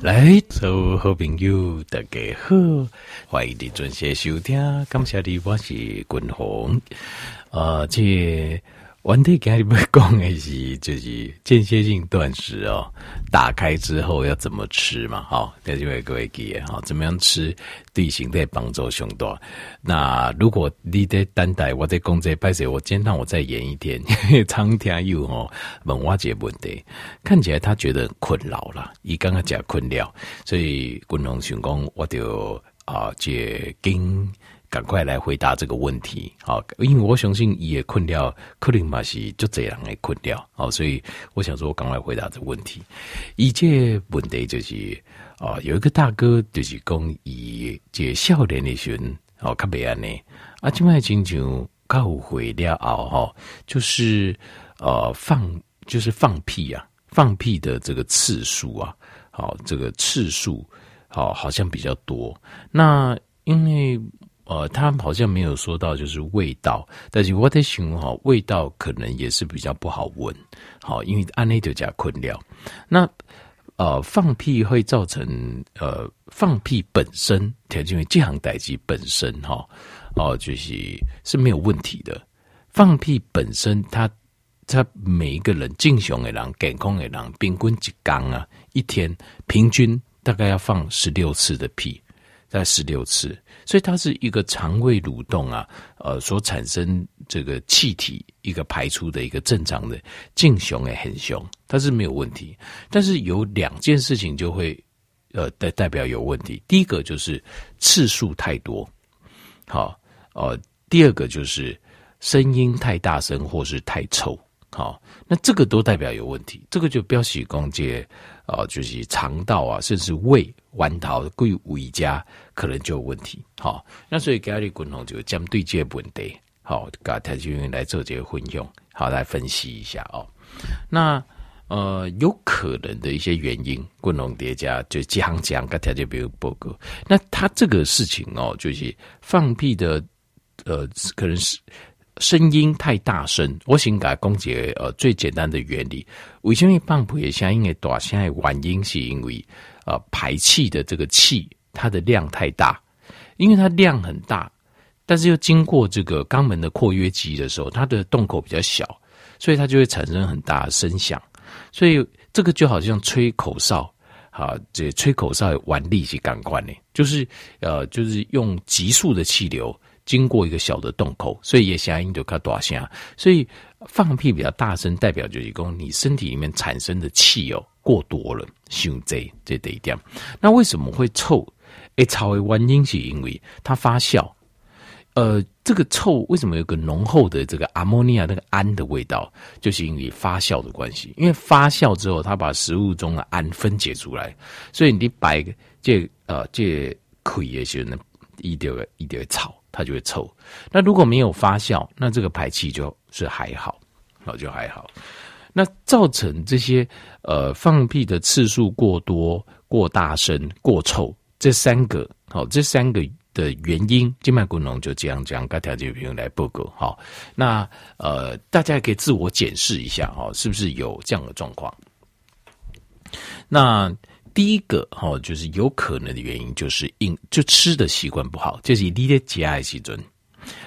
来，所有好朋友，大家好，欢迎你准时收听。感谢你，我是君鸿。呃，这完蛋，跟你讲的是就是间歇性断食哦，打开之后要怎么吃嘛？好、哦，那就会各位记哈、怎么样吃对形体帮助凶多。那如果你在等待我在工作拍摄，我今天我再演一天，苍天佑哦，问我这问题，看起来他觉得困扰了，伊刚刚讲困扰，所以共同成功，我就啊借经。赶快来回答这个问题，好，因为我相信也困了，可能嘛是就这样的困掉，好，所以我想说，我赶快回答这个问题。一件问题就是，啊，有一个大哥就是讲，以这少年的时候，哦，较袂安尼，啊，今麦亲像较会了后，哈，就是呃放，就是放屁啊，放屁的这个次数啊，好，这个次数，好，好像比较多。那因为呃，他好像没有说到就是味道，但是我在想哈，味道可能也是比较不好闻，好，因为安内就加困料。那呃，放屁会造成呃，放屁本身，条件为这行代志本身哈，哦，就是是没有问题的。放屁本身，他他每一个人正常的人、健康的人，平均一缸啊，一天平均大概要放十六次的屁。在十六次，所以它是一个肠胃蠕动啊，呃，所产生这个气体一个排出的一个正常的正常也很凶，它是没有问题。但是有两件事情就会呃代代表有问题，第一个就是次数太多，好，呃，第二个就是声音太大声或是太臭，好，那这个都代表有问题，这个就标喜公介。啊、哦，就是肠道啊，甚至胃、弯桃、贵胃家可能就有问题。好、那所以咖喱滚红就针对这个问题，好，跟台球员来做这个混用，好来分析一下哦。那呃，有可能的一些原因，滚红叠加就这样讲，跟条件比如报告。那他这个事情哦，就是放屁的，呃，可能是。声音太大声，我先给公解呃最简单的原理。为什么放屁的声音会大？现在原因是因为呃排气的这个气它的量太大，因为它量很大，但是又经过这个肛门的括约肌的时候，它的洞口比较小，所以它就会产生很大的声响。所以这个就好像吹口哨，啊，这吹口哨的原理是感官呢，就是呃就是用急速的气流。经过一个小的洞口，所以也相应就较大声。所以放屁比较大声，代表就是讲你身体里面产生的气哦过多了，胸贼这这一点。那为什么会臭？诶，臭的原因是因为它发酵。呃，这个臭为什么有个浓厚的这个阿莫尼亚那个氨的味道？就是因为发酵的关系。因为发酵之后，它把食物中的氨分解出来，所以你摆这呃这可以的时候呢，一定会一定会臭。它就会臭。那如果没有发酵，那这个排气就是还好，那就还好。那造成这些呃放屁的次数过多、过大声、过臭，这三个好，这三个的原因，静脉功能就这样讲，该条件朋友来报告。好，那呃大家也可以自我检视一下哈，是不是有这样的状况？那。第一个哈，就是有可能的原因，就是饮就吃的习惯不好，就是你的加的时阵，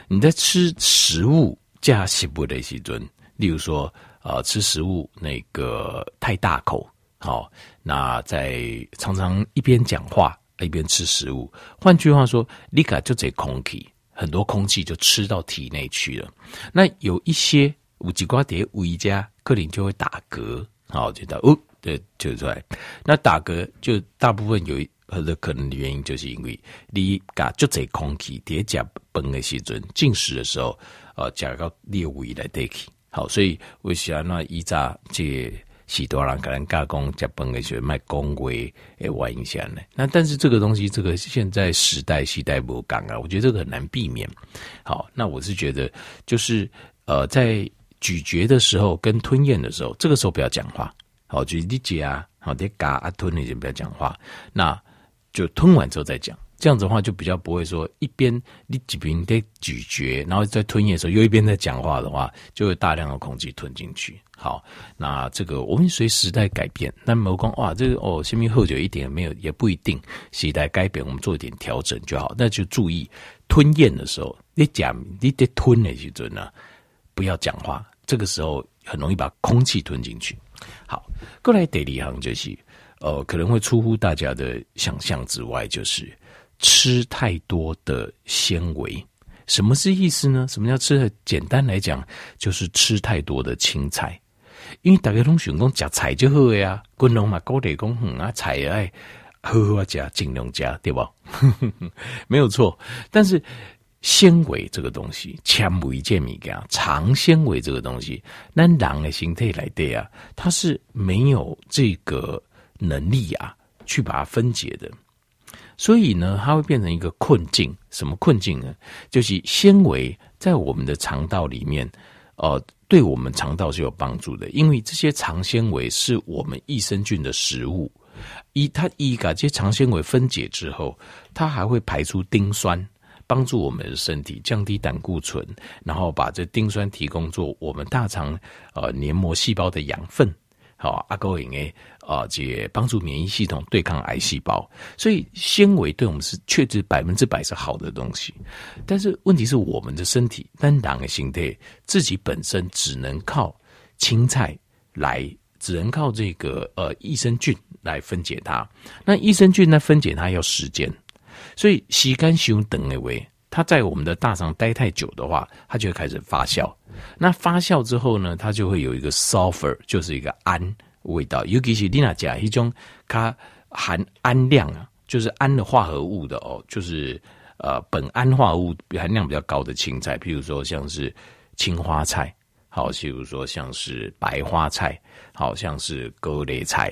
你在吃食物加食物的时尊，例如说啊、呃，吃食物那个太大口，好，那在常常一边讲话一边吃食物，换句话说，你卡就这空气，很多空气就吃到体内去了。那有一些五吉瓜碟五一家，可能就会打嗝，好，觉得哦。对，就出来。那打嗝就大部分有很多可能的原因，就是因为你嘎就这空气叠加崩的时阵，进食的时候，呃，加个裂胃来代替。好，所以为啥那一扎这许多人可能加工加崩的时候卖公会诶，外影响呢？那但是这个东西，这个现在时代时代不讲啊，我觉得这个很难避免。好，那我是觉得就是呃，在咀嚼的时候跟吞咽的时候，这个时候不要讲话。好，就是你嚼啊，好，你嘎啊吞，你就不要讲话，那就吞完之后再讲。这样子的话就比较不会说一边你几边在咀嚼，然后在吞咽的时候又一边在讲话的话，就会大量的空气吞进去。好，那这个我们随时代改变，那没讲哇，这个哦，先喝酒一点也没有也不一定，时代改变我们做一点调整就好。那就注意吞咽的时候，你讲你得吞的时候呢，不要讲话，这个时候很容易把空气吞进去。好，过来第二行就是，呃，可能会出乎大家的想象之外，就是吃太多的纤维。什么是意思呢？什么叫吃的？简单来讲，就是吃太多的青菜。因为大家都喜欢讲菜就好呀，滚龙嘛，高铁公哼啊，菜爱好好加，尽量加，对吧？没有错。但是纤维这个东西，纤维这物件，长纤维这个东西，那人的形态来对啊，它是没有这个能力啊，去把它分解的。所以呢，它会变成一个困境。什么困境呢？就是纤维在我们的肠道里面，呃，对我们肠道是有帮助的，因为这些长纤维是我们益生菌的食物。一，它一把这些长纤维分解之后，它还会排出丁酸，帮助我们的身体降低胆固醇，然后把这丁酸提供做我们大肠呃黏膜细胞的养分。好，阿哥应该啊，这帮助免疫系统对抗癌细胞，所以纤维对我们是确实百分之百是好的东西。但是问题是我们的身体单档的形态自己本身只能靠青菜来，只能靠这个呃益生菌来分解它。那益生菌呢，分解它要时间，所以时间太长的话，它在我们的大肠待太久的话，它就会开始发酵。那发酵之后呢，它就会有一个 sulfur，就是一个氨味道。尤其是你那讲一种它含氨量啊，就是氨的化合物的哦，就是呃苯胺化合物含量比较高的青菜，譬如说像是青花菜，好，譬如说像是白花菜，好像是高丽菜。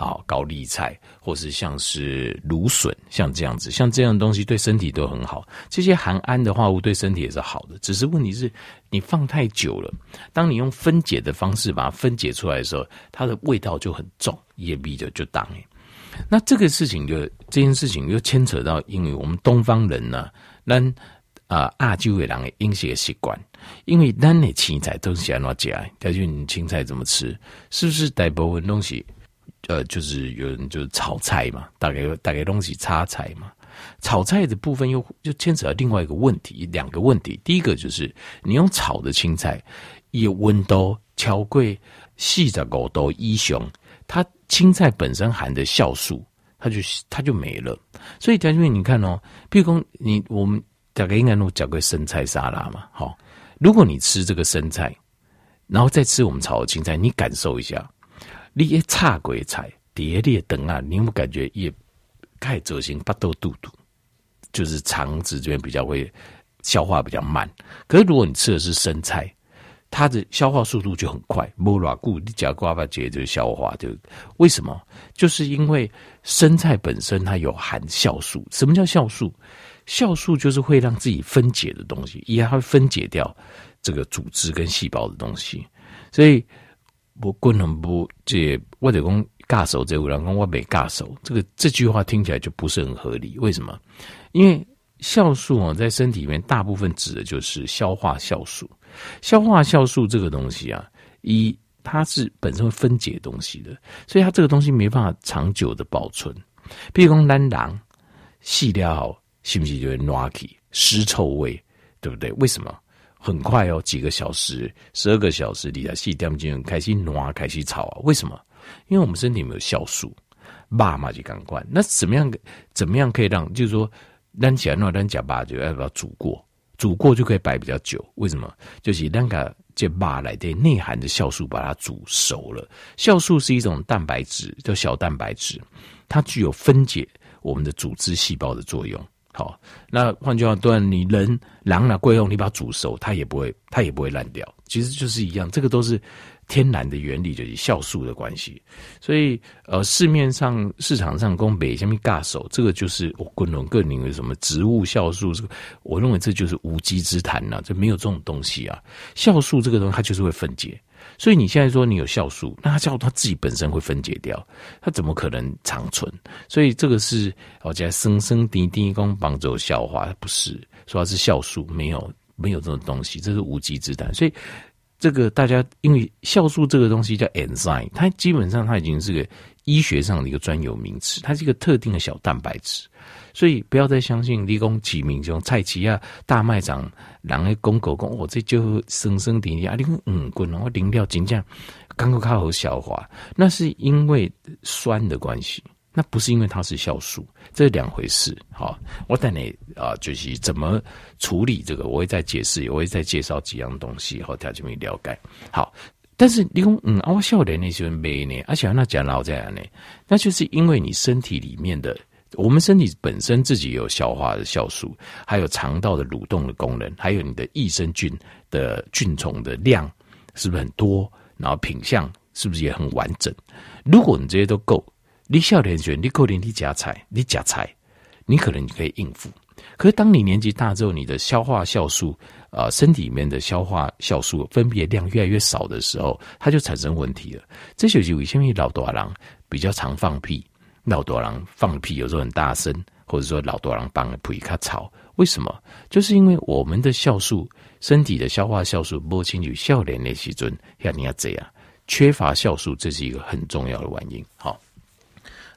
好，高丽菜，或是像是芦笋，像这样子，像这样的东西对身体都很好。这些含氨的化合物对身体也是好的，只是问题是你放太久了。当你用分解的方式把它分解出来的时候，它的味道就很重，也比较就当诶。那这个事情就这件事情又牵扯到，因为我们东方人呢，那啊亚洲的人的饮食习惯，因为咱的青菜都是喜欢哪讲？但是你青菜怎么吃？是不是大部分东西？呃，就是有人就是炒菜嘛，大概大概东西插菜嘛。炒菜的部分又就牵扯到另外一个问题，两个问题。第一个就是你用炒的青菜，以温度超贵四十五度以上，它青菜本身含的酵素，它就它就没了。所以将军，你看哦，譬如说你我们大概应该弄叫个生菜沙拉嘛，好。如果你吃这个生菜，然后再吃我们炒的青菜，你感受一下。你也差鬼菜，叠列等啊，你有没有感觉也开走形巴豆肚肚，就是肠子这边比较会消化比较慢。可是如果你吃的是生菜，它的消化速度就很快，摸软骨你只要呱呱结就消化就。为什么？就是因为生菜本身它有含酵素。什么叫酵素？酵素就是会让自己分解的东西，也会分解掉这个组织跟细胞的东西，所以。不，不能不这我得讲尬手这个人讲我没尬手，这个这句话听起来就不是很合理。为什么？因为酵素啊，在身体里面大部分指的就是消化酵素。消化酵素这个东西啊，一它是本身会分解东西的，所以它这个东西没办法长久的保存。比如讲咱人细料是不是就会烂起尸臭味，对不对？为什么？很快哦，几个小时，十二个小时，你的细胞就开始挪，开始炒啊？为什么？因为我们身体没有酵素，爸妈就感官。那怎么样？怎么样可以让？就是说，咱讲那咱讲爸就要不要煮过？煮过就可以摆比较久。为什么？就是那个这爸来的内含的酵素把它煮熟了。酵素是一种蛋白质，叫小蛋白质，它具有分解我们的组织细胞的作用。好，那换句话说，你人狼了贵用，你把它煮熟，它也不会，它也不会烂掉。其实就是一样，这个都是天然的原理，就是酵素的关系。所以，呃，市面上市场上供北下面尬手，这个就是我个人个人认为什么植物酵素，这个我认为这就是无稽之谈呐，这没有这种东西啊。酵素这个东西它就是会分解，所以你现在说你有酵素，那它酵素它自己本身会分解掉，它怎么可能长存？所以这个是我讲生生滴滴供帮助消化，不是说它是酵素，没有没有这种东西，这是无稽之谈。所以这个大家因为酵素这个东西叫 enzyme，它基本上它已经是个医学上的一个专有名词，它是一个特定的小蛋白质。所以不要再相信立功几名这种菜市啊大卖场，人的公狗公，我这就生生点点啊，你嗯滚，然后零料金价刚刚好好消化，那是因为酸的关系，那不是因为它是酵素，这是两回事。好，我等你啊，就是怎么处理这个，我会再解释，我会再介绍几样东西，好，大家没了解。好，但是你讲嗯，我笑脸那些没呢，而且那讲老在呢，那就是因为你身体里面的。我们身体本身自己有消化的酵素，还有肠道的蠕动的功能，还有你的益生菌的菌丛的量是不是很多？然后品相是不是也很完整？如果你这些都够，你笑脸选你够连你加菜，你加菜，你可能你可以应付。可是当你年纪大之后，你的消化酵素啊、身体里面的消化酵素分泌量越来越少的时候，它就产生问题了。这就是为什么老大人比较常放屁。老多人放屁有时候很大声，或者说老多人放的屁卡吵，为什么？就是因为我们的酵素，身体的消化酵素不清楚，少年的时阵要你要这样，缺乏酵素，这是一个很重要的原因。好，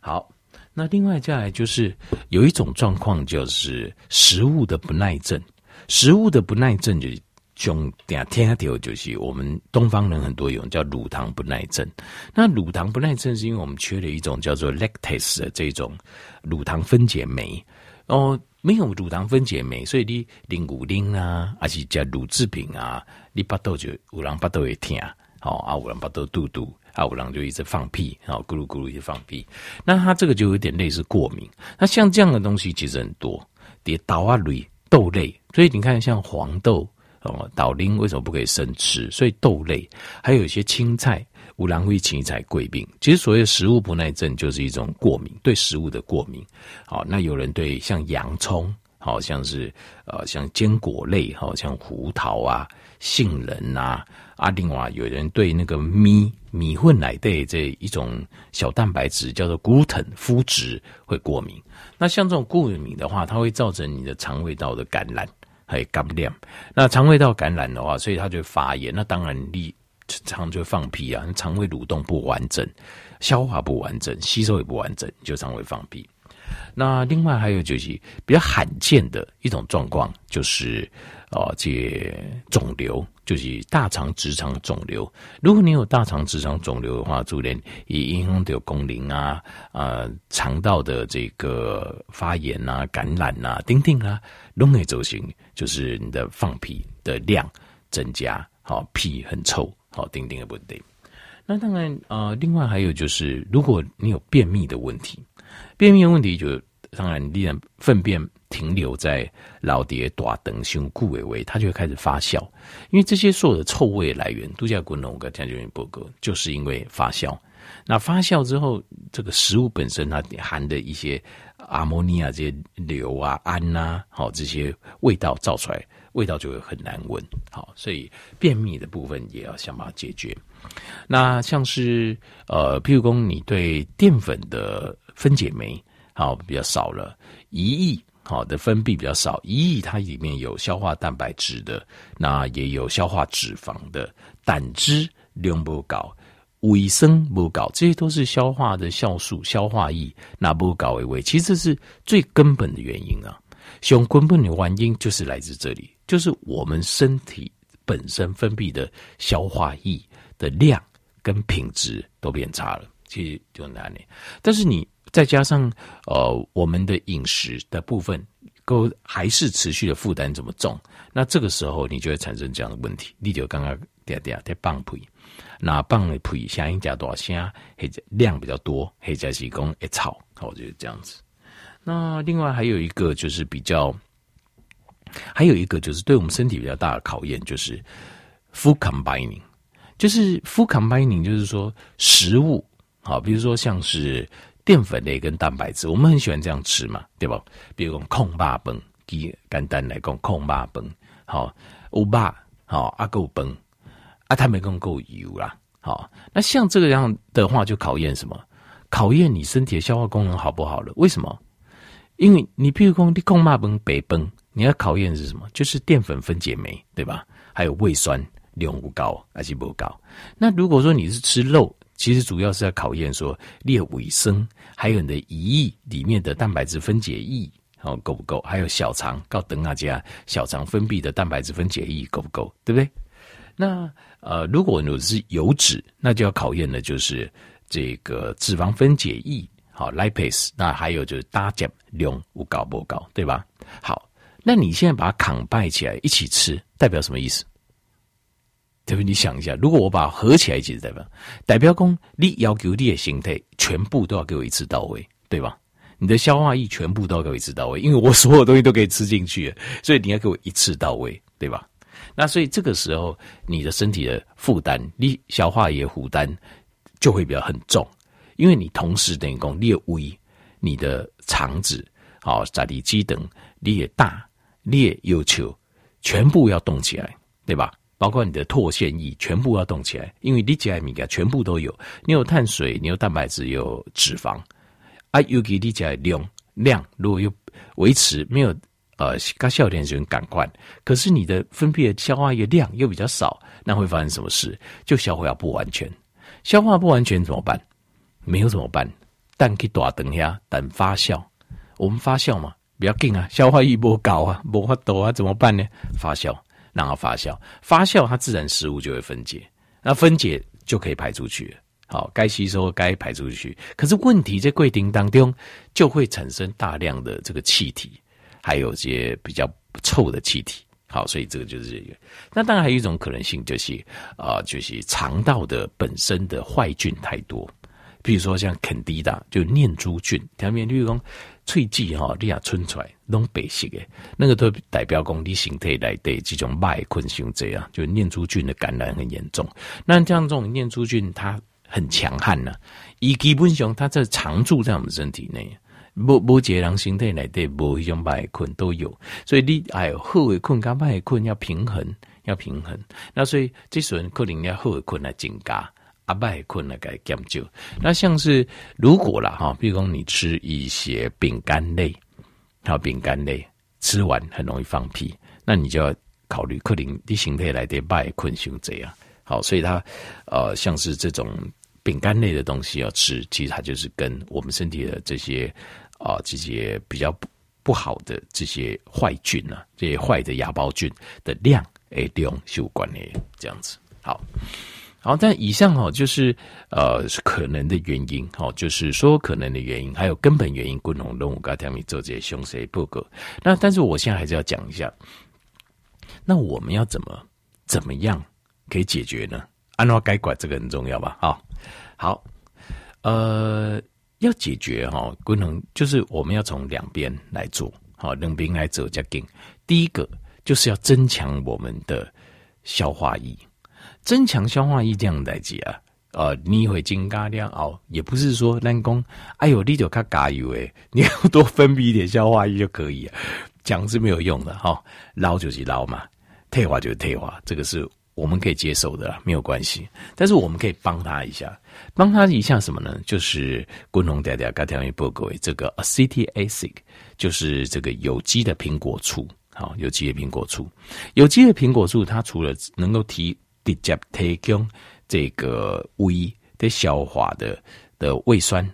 好，那另外再来就是有一种状况，就是食物的不耐症，食物的不耐症就是。兄弟啊，天下第二就是我们东方人很多有叫乳糖不耐症。那乳糖不耐症是因为我们缺了一种叫做 lactase 的这种乳糖分解酶。哦，没有乳糖分解酶，所以你零五零啊，还是加乳制品啊，你巴肚就有人巴肚会痛，好啊，有人巴肚肚肚，啊，有人就一直放屁，然后咕噜咕噜一直放屁。那它这个就有点类似过敏。那像这样的东西其实很多，蝶豆啊类豆类，所以你看像黄豆。哦，岛林为什么不可以生吃？所以豆类还有一些青菜，乌兰会青菜贵病。其实所谓食物不耐症，就是一种过敏，对食物的过敏。好，那有人对像洋葱，好像是呃像坚果类，好像胡桃啊、杏仁啊。啊，另外有人对那个米米混奶的这一种小蛋白质叫做 gluten 麸质会过敏。那像这种过敏的话，它会造成你的肠胃道的感染。还感染，那肠胃道感染的话，所以它就发炎。那当然你肠就会放屁啊，肠胃蠕动不完整，消化不完整，吸收也不完整，就肠胃放屁。那另外还有就是比较罕见的一种状况，就是哦，这肿瘤，就是大肠直肠肿瘤。如果你有大肠直肠肿瘤的话，就连以影响的功能啊，呃，肠道的这个发炎啊、感染啊、等等啊，都会走形，就是你的放屁的量增加，好屁很臭，好等等的问题。那当然，呃，另外还有就是，如果你有便秘的问题。便秘的问题就当然，你然粪便停留在老爹大肠胸部尾位，它就会开始发酵。因为这些所有的臭味来源，度假滚龙跟将军报告，就是因为发酵。那发酵之后，这个食物本身它含的一些阿摩尼亚这些硫啊、氨呐，好这些味道造出来，味道就会很难闻。好，所以便秘的部分也要想办法解决。那像是呃，譬如说你对淀粉的分解酶好比较少了，一亿好的分泌比较少，胰液它里面有消化蛋白质的，那也有消化脂肪的，胆汁量不高，维生不高，这些都是消化的酵素、消化液那不高为为，其实是最根本的原因啊。熊根本的原因就是来自这里，就是我们身体本身分泌的消化液的量跟品质都变差了，其实就难了。但是你再加上呃我们的饮食的部分，够还是持续的负担这么重，那这个时候你就会产生这样的问题。你就刚刚嗲嗲在放屁，那放的屁声音加多少声，或者量比较多，或者是讲一吵，我觉得这样子。那另外还有一个就是比较，还有一个就是对我们身体比较大的考验，就是 food combining。就是 food combining，就是说食物，好，比如说像是淀粉类跟蛋白质，我们很喜欢这样吃嘛，对吧？比如讲控霸崩，简单来讲控霸崩，好，乌霸，好阿够崩，啊，它没够够油啦。好，那像这个样的话，就考验什么？考验你身体的消化功能好不好了？为什么？因为你譬如说你空骂崩北崩，你要考验是什么？就是淀粉分解酶，对吧？还有胃酸量不高还是不高？那如果说你是吃肉，其实主要是要考验说列卫生，还有你的胰液里面的蛋白质分解液哦够不够？还有小肠告等大家小肠分泌的蛋白质分解液够不够？对不对？那呃，如果你是油脂，那就要考验的就是这个脂肪分解液，好 lipase。那还有就是搭减量不高不高，对吧？好，那你现在把它扛拜起来一起吃，代表什么意思？特别你想一下，如果我把合起来一起，代表代表说你要求你的形态全部都要给我一次到位，对吧？你的消化液全部都要给我一次到位，因为我所有东西都可以吃进去，所以你要给我一次到位，对吧？那所以这个时候，你的身体的负担，你消化液负担就会比较很重，因为你同时等于讲你的胃、你的肠子、好扎里基等，你也大、你也要求全部要动起来，对吧？包括你的唾腺液全部要动起来，因为你这些米全部都有，你有碳水，你有蛋白质，有脂肪，啊，尤其你这些量量如果又维持没有。呃，刚笑点就很赶快，可是你的分泌的消化液量又比较少，那会发生什么事？就消化不完全，消化不完全怎么办？没有怎么办？蛋可以多等下，等发酵。我们发酵嘛，比较紧啊，消化液不高啊，不发抖啊，怎么办呢？发酵，让它发酵，发酵它自然食物就会分解，那分解就可以排出去。好，该吸收该排出去。可是问题在柜顶当中就会产生大量的这个气体。还有些比较臭的气体，好，所以这个就是这个。那当然还有一种可能性，就是啊、就是肠道的本身的坏菌太多，比如说像肯迪达，就念珠菌，条面例如讲脆剂哈，你也存出来弄白色的，那个都代表讲你身体来对这种麦昆性这样，就念珠菌的感染很严重。那这样这种念珠菌它很强悍呢、啊，以基本上它在常驻在我们身体内。无无一个人身体内底无一种歹菌都有，所以你哎好的困跟歹困要平衡，要平衡。那所以这时候可能要好的困来增加，啊歹困来给减少。那像是如果啦哈，比如说你吃一些饼干类，还有饼干类吃完很容易放屁，那你就要考虑可能你身体内底歹菌像这样。好，所以它呃像是这种饼干类的东西要吃，其实它就是跟我们身体的这些。啊，这些比较不不好的这些坏菌、啊，这些坏的芽孢菌的量，诶，量是有关的，这样子。好，好，但以上哈，就是呃，可能的原因，哈，就是说可能的原因，还有根本原因，共同任务跟他们做这些详细报告。那但是我现在还是要讲一下，那我们要怎么怎么样可以解决呢？按照该管这个很重要吧？好，好，呃。要解决哈，功能就是我们要从两边来做，好，两边来做加紧。第一个就是要增强我们的消化液，增强消化液这样来讲啊，呃，你会增加量哦，也不是说人工，哎呦，你就卡加油诶，你要多分泌一点消化液就可以，讲是没有用的哈，捞就是捞嘛，退化就是退化，这个是。我们可以接受的啦，没有关系。但是我们可以帮他一下，帮他一下什么呢？就是共同大家刚才报告为这个 acetic acid，就是这个有机的苹果醋。好，有机的苹果醋，有机的苹果醋，它除了能够提直接提供这个胃的消化的的胃酸，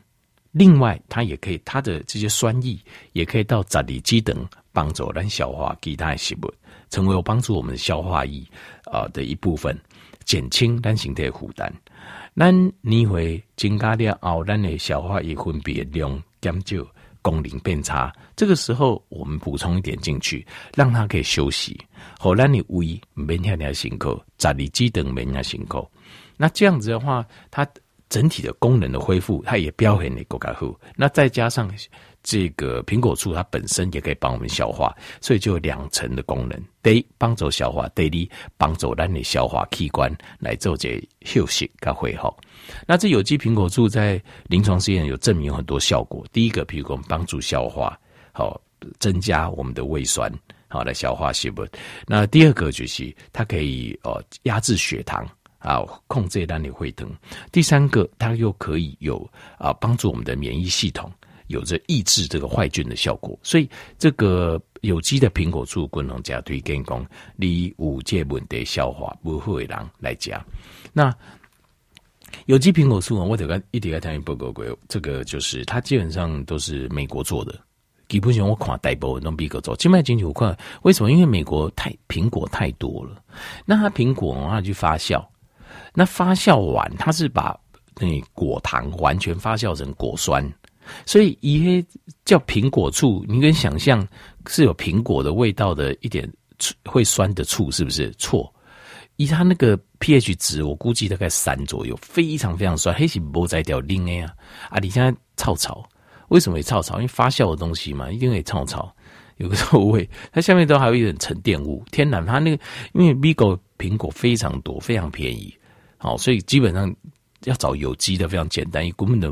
另外它也可以它的这些酸液也可以到扎里基等帮助咱消化其他的食物。成为有帮助我们消化液啊的一部分，减轻咱身体的负担。咱你会增加了后，咱的消化液分泌量减少，功能变差。这个时候，我们补充一点进去，让它可以休息。好，咱的胃免遐尔辛苦，十二指肠免遐辛苦。那这样子的话，它整体的功能的恢复，它也表现的更加好。那再加上。这个苹果醋它本身也可以帮我们消化，所以就有两层的功能：第一，帮助消化；第二，帮助咱的消化器官来做这休息跟恢复。那这有机苹果醋在临床试验有证明很多效果。第一个，譬如说帮助消化，好增加我们的胃酸，好来消化食物。那第二个就是它可以呃压制血糖，啊，控制让你会疼。第三个，它又可以有啊，帮助我们的免疫系统，有着抑制这个坏菌的效果。所以，这个有机的苹果醋，滚龙加推荐讲，你五戒问题消化不会让来加。那有机苹果醋啊，我得跟一点个谈一报告过，这个就是它基本上都是美国做的。基本上我看大部分都美国做，境外进口快。为什么？因为美国太苹果太多了，那它苹果的话去发酵，那发酵完，它是把那果糖完全发酵成果酸，所以一些叫苹果醋，你可以想象是有苹果的味道的一点会酸的醋，是不是？错，以它那个 pH 值，我估计大概三左右，非常非常酸，黑是不在掉零 A 啊啊！你现在臭臭。为什么会臭臭？因为发酵的东西嘛，一定会臭臭，有个臭味。它下面都还有一点沉淀物，天然。它那个因为米 go 苹果非常多，非常便宜，好，所以基本上要找有机的非常简单。一根本的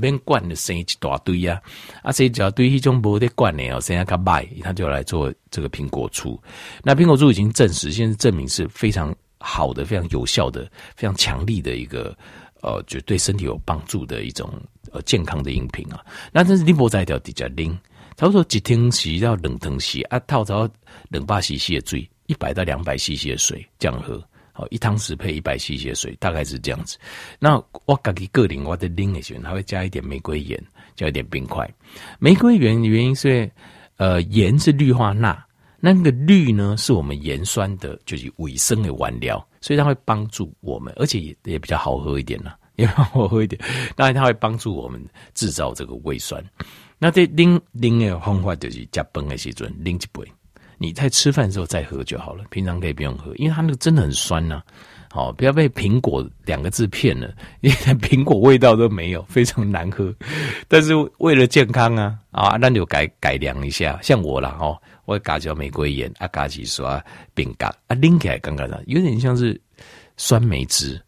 免管的生一大堆呀，啊，生一大堆一种没得管的哦，剩下它卖，他就来做这个苹果醋。那苹果醋已经证实，现在证明是非常好的、非常有效的、非常强力的一个呃，就对身体有帮助的一种。呃，健康的饮品啊，那但是你不在掉底下拎，差不多一天洗到两汤洗啊，套到两百 CC 的水，一百到两百 CC 的水这样喝，好一汤匙配一百 CC 的水，大概是这样子。那我自己个人我的拎的时候，还会加一点玫瑰盐，加一点冰块。玫瑰盐的原因是，呃，盐是氯化钠，那个氯呢是我们盐酸的，就是尾生的原料，所以它会帮助我们，而且也也比较好喝一点呢。也好喝一点，当然它会帮助我们制造这个胃酸。那这拎拎的方法就是加崩的时候拎一杯，你在吃饭的时候再喝就好了，平常可以不用喝，因为它那个真的很酸呐、啊。好，不要被苹果两个字骗了，一点苹果味道都没有，非常难喝。但是为了健康啊，啊，那就改改良一下，像我啦哦，我加上玫瑰盐啊，加几刷冰嘎啊，拎起来刚刚的有点像是酸梅汁。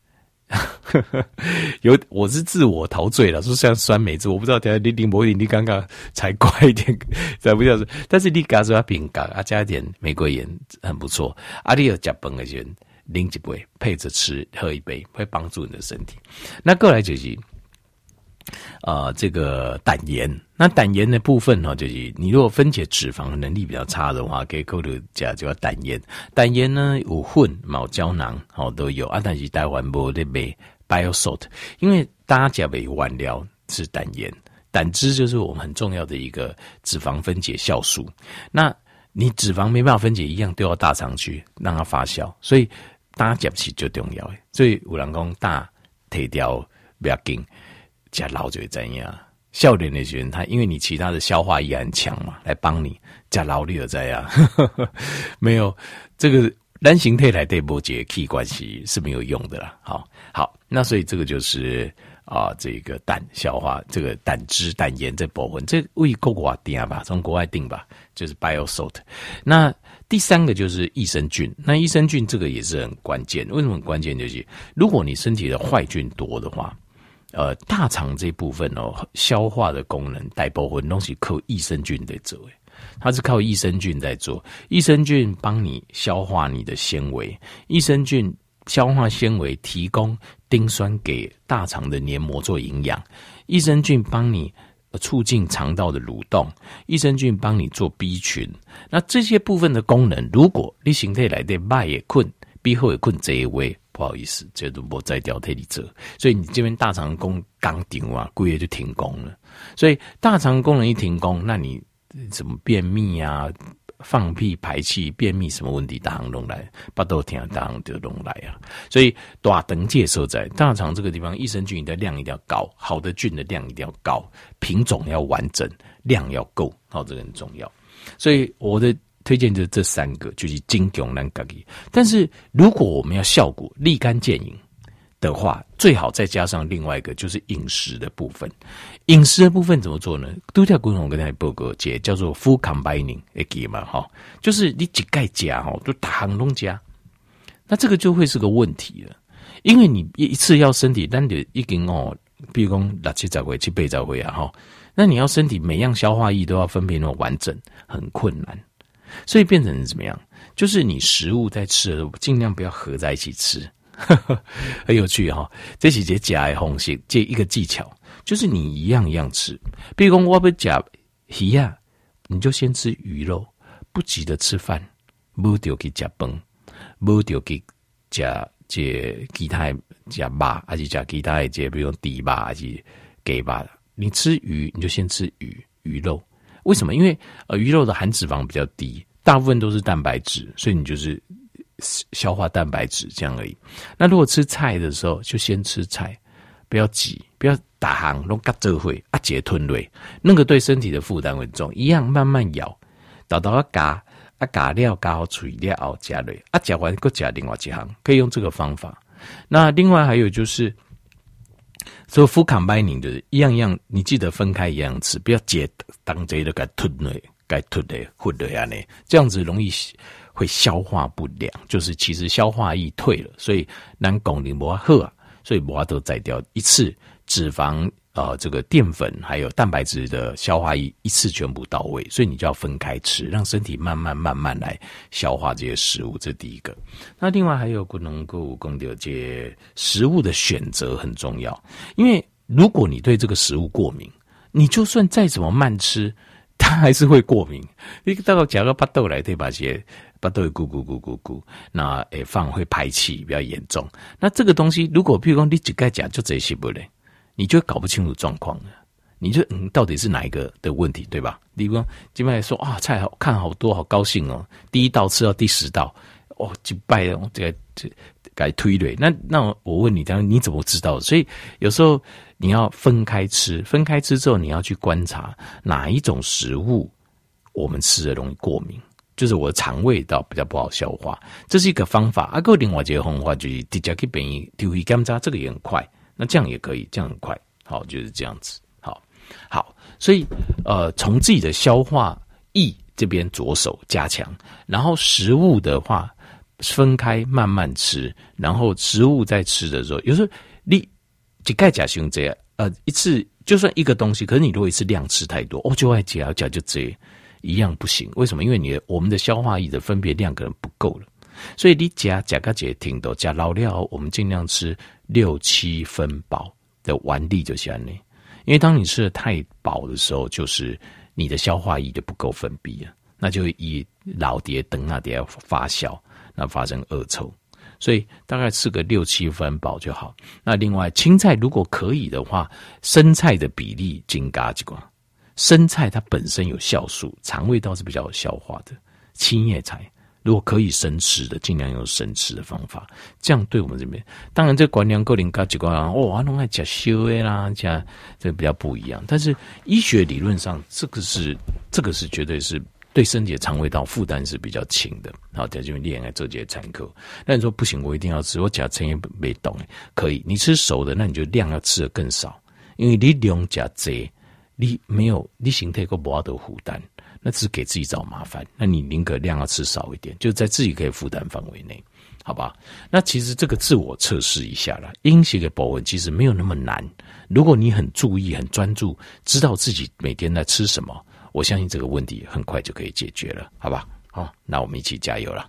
有，我是自我陶醉了，说像酸梅汁，我不知道等下你林柏林，你刚刚才怪一点，才不叫是，但是你加上饼干啊，加一点玫瑰盐，很不错。啊，你有加崩的时候，拎一杯配着吃，喝一杯会帮助你的身体。那过来就是。啊、呃，这个胆盐，那胆盐的部分呢，就是你如果分解脂肪的能力比较差的话，可以考虑加就要胆盐。胆盐呢有混、毛胶囊，好都有啊。但是台湾没得卖 bio salt，因为大家讲为原料是胆盐，胆汁就是我们很重要的一个脂肪分解酵素。那你脂肪没办法分解，一样丢到大肠去让它发酵，所以大家讲起就重要。所以有人讲大腿掉不要紧。加老就会怎样？笑脸的人，他因为你其他的消化也很强嘛，来帮你加劳力而怎样？没有这个单形态来对波解 key 关系是没有用的啦。好，好，那所以这个就是啊、呃，这个胆消化这个胆汁胆盐这部分，这为国外定吧，从国外定吧，就是 bio salt。那第三个就是益生菌，那益生菌这个也是很关键。为什么很关键？就是如果你身体的坏菌多的话。呃，大肠这部分哦，消化的功能大部分东西靠益生菌在做，它是靠益生菌在做。益生菌帮你消化你的纤维，益生菌消化纤维提供丁酸给大肠的黏膜做营养，益生菌帮你促进肠道的蠕动，益生菌帮你做 B 群。那这些部分的功能，如果你形态来的脉也困，B 后也困这一位。不好意思，这都不再调替你做，所以你这边大肠功刚停啊，过夜就停工了。所以大肠功能一停工，那你什么便秘啊、放屁、排气、便秘什么问题，大肠拢来，巴豆天大肠就拢来啊。所以大肠介所在大肠这个地方，益生菌的量一定要高，好的菌的量一定要高，品种要完整，量要够，好，这个很重要。所以我的。推荐的这三个就是金迥蓝咖喱，但是如果我们要效果立竿见影的话，最好再加上另外一个就是饮食的部分。饮食的部分怎么做呢？都叫共同跟大家报告，姐叫做 full combining，哎给嘛哈，就是你几盖加哈，就大行东加，那这个就会是个问题了，因为你一次要身体，但你一根哦，比如讲六七十回七八十回啊哈，那你要身体每样消化液都要分配那么完整，很困难。所以变成怎么样？就是你食物在吃的时候，尽量不要合在一起吃，很有趣哈。这是一个假的方式，这一个技巧，就是你一样一样吃。比如说我不假鱼呀，你就先吃鱼肉，不急着吃饭，不丢给加崩，不丢给加这其他加吧，还是加其他的这，比如说底吧，还是给吧。你吃鱼，你就先吃鱼鱼肉。为什么？因为呃，鱼肉的含脂肪比较低，大部分都是蛋白质，所以你就是消化蛋白质这样而已。那如果吃菜的时候，就先吃菜，不要急，不要打行，弄嘎这会啊，结吞类，那个对身体的负担很重。一样慢慢咬，倒到啊嘎啊嘎料嘎好处理料加类啊，加完再加另外几行，可以用这个方法。那另外还有就是。所以 full combining 就是一样一样，你记得分开一样吃，不要接当这的该吞的该吞的混的呀呢，这样子容易会消化不良，就是其实消化易退了，所以难功能不好啊，所以不都宰掉一次脂肪。呃，这个淀粉还有蛋白质的消化一一次全部到位，所以你就要分开吃，让身体慢慢慢慢来消化这些食物。这第一个。那另外还有不能够供掉这些食物的选择很重要，因为如果你对这个食物过敏，你就算再怎么慢吃，它还是会过敏。你到个夹个巴豆来对吧？些巴豆咕咕咕咕咕，那诶放会排气比较严重。那这个东西如果譬如说你只该讲就这些不嘞？你就搞不清楚状况了，你就嗯，到底是哪一个的问题，对吧？比如说，基本上说啊，菜好看好多，好高兴哦，第一道吃到第十道，哦，就拜哦，这个这该推论。那那我问你，当然你怎么知道？所以有时候你要分开吃，分开吃之后，你要去观察哪一种食物我们吃的容易过敏，就是我的肠胃道比较不好消化，这是一个方法。啊，个另外一个方法就是直接去便宜丢一干渣，这个也很快。那这样也可以，这样很快，好，就是这样子，好，好，所以呃，从自己的消化液这边着手加强，然后食物的话分开慢慢吃，然后食物在吃的时候，有时候你就盖假胸这样，呃，一次就算一个东西，可是你如果一次量吃太多，哦，就爱加加就这一样不行，为什么？因为你的我们的消化液的分别量可能不够了。所以你加加个节挺多，加老料，我们尽量吃六七分饱的丸粒就行了。因为当你吃的太饱的时候，就是你的消化液就不够分泌了，那就以老碟等那碟发酵，那发生恶臭。所以大概吃个六七分饱就好。那另外青菜如果可以的话，生菜的比例增加几个。生菜它本身有酵素，肠胃道是比较有消化的。青叶菜。如果可以生吃的，尽量用生吃的方法，这样对我们这边，当然这观念够灵高几关啊，哦，还弄爱加修诶啦，加这比较不一样。但是医学理论上，这个是这个是绝对是对身体的肠胃道负担是比较轻的。好，在这边练来做这些参考。那你说不行，我一定要吃，我加成也没懂诶，可以，你吃熟的，那你就量要吃的更少，因为你量加贼，你没有你形态个不好的负担。那只是给自己找麻烦，那你宁可量要吃少一点，就在自己可以负担范围内，好吧？那其实这个自我测试一下啦，饮食的保温其实没有那么难。如果你很注意、很专注，知道自己每天在吃什么，我相信这个问题很快就可以解决了，好吧？好，那我们一起加油了。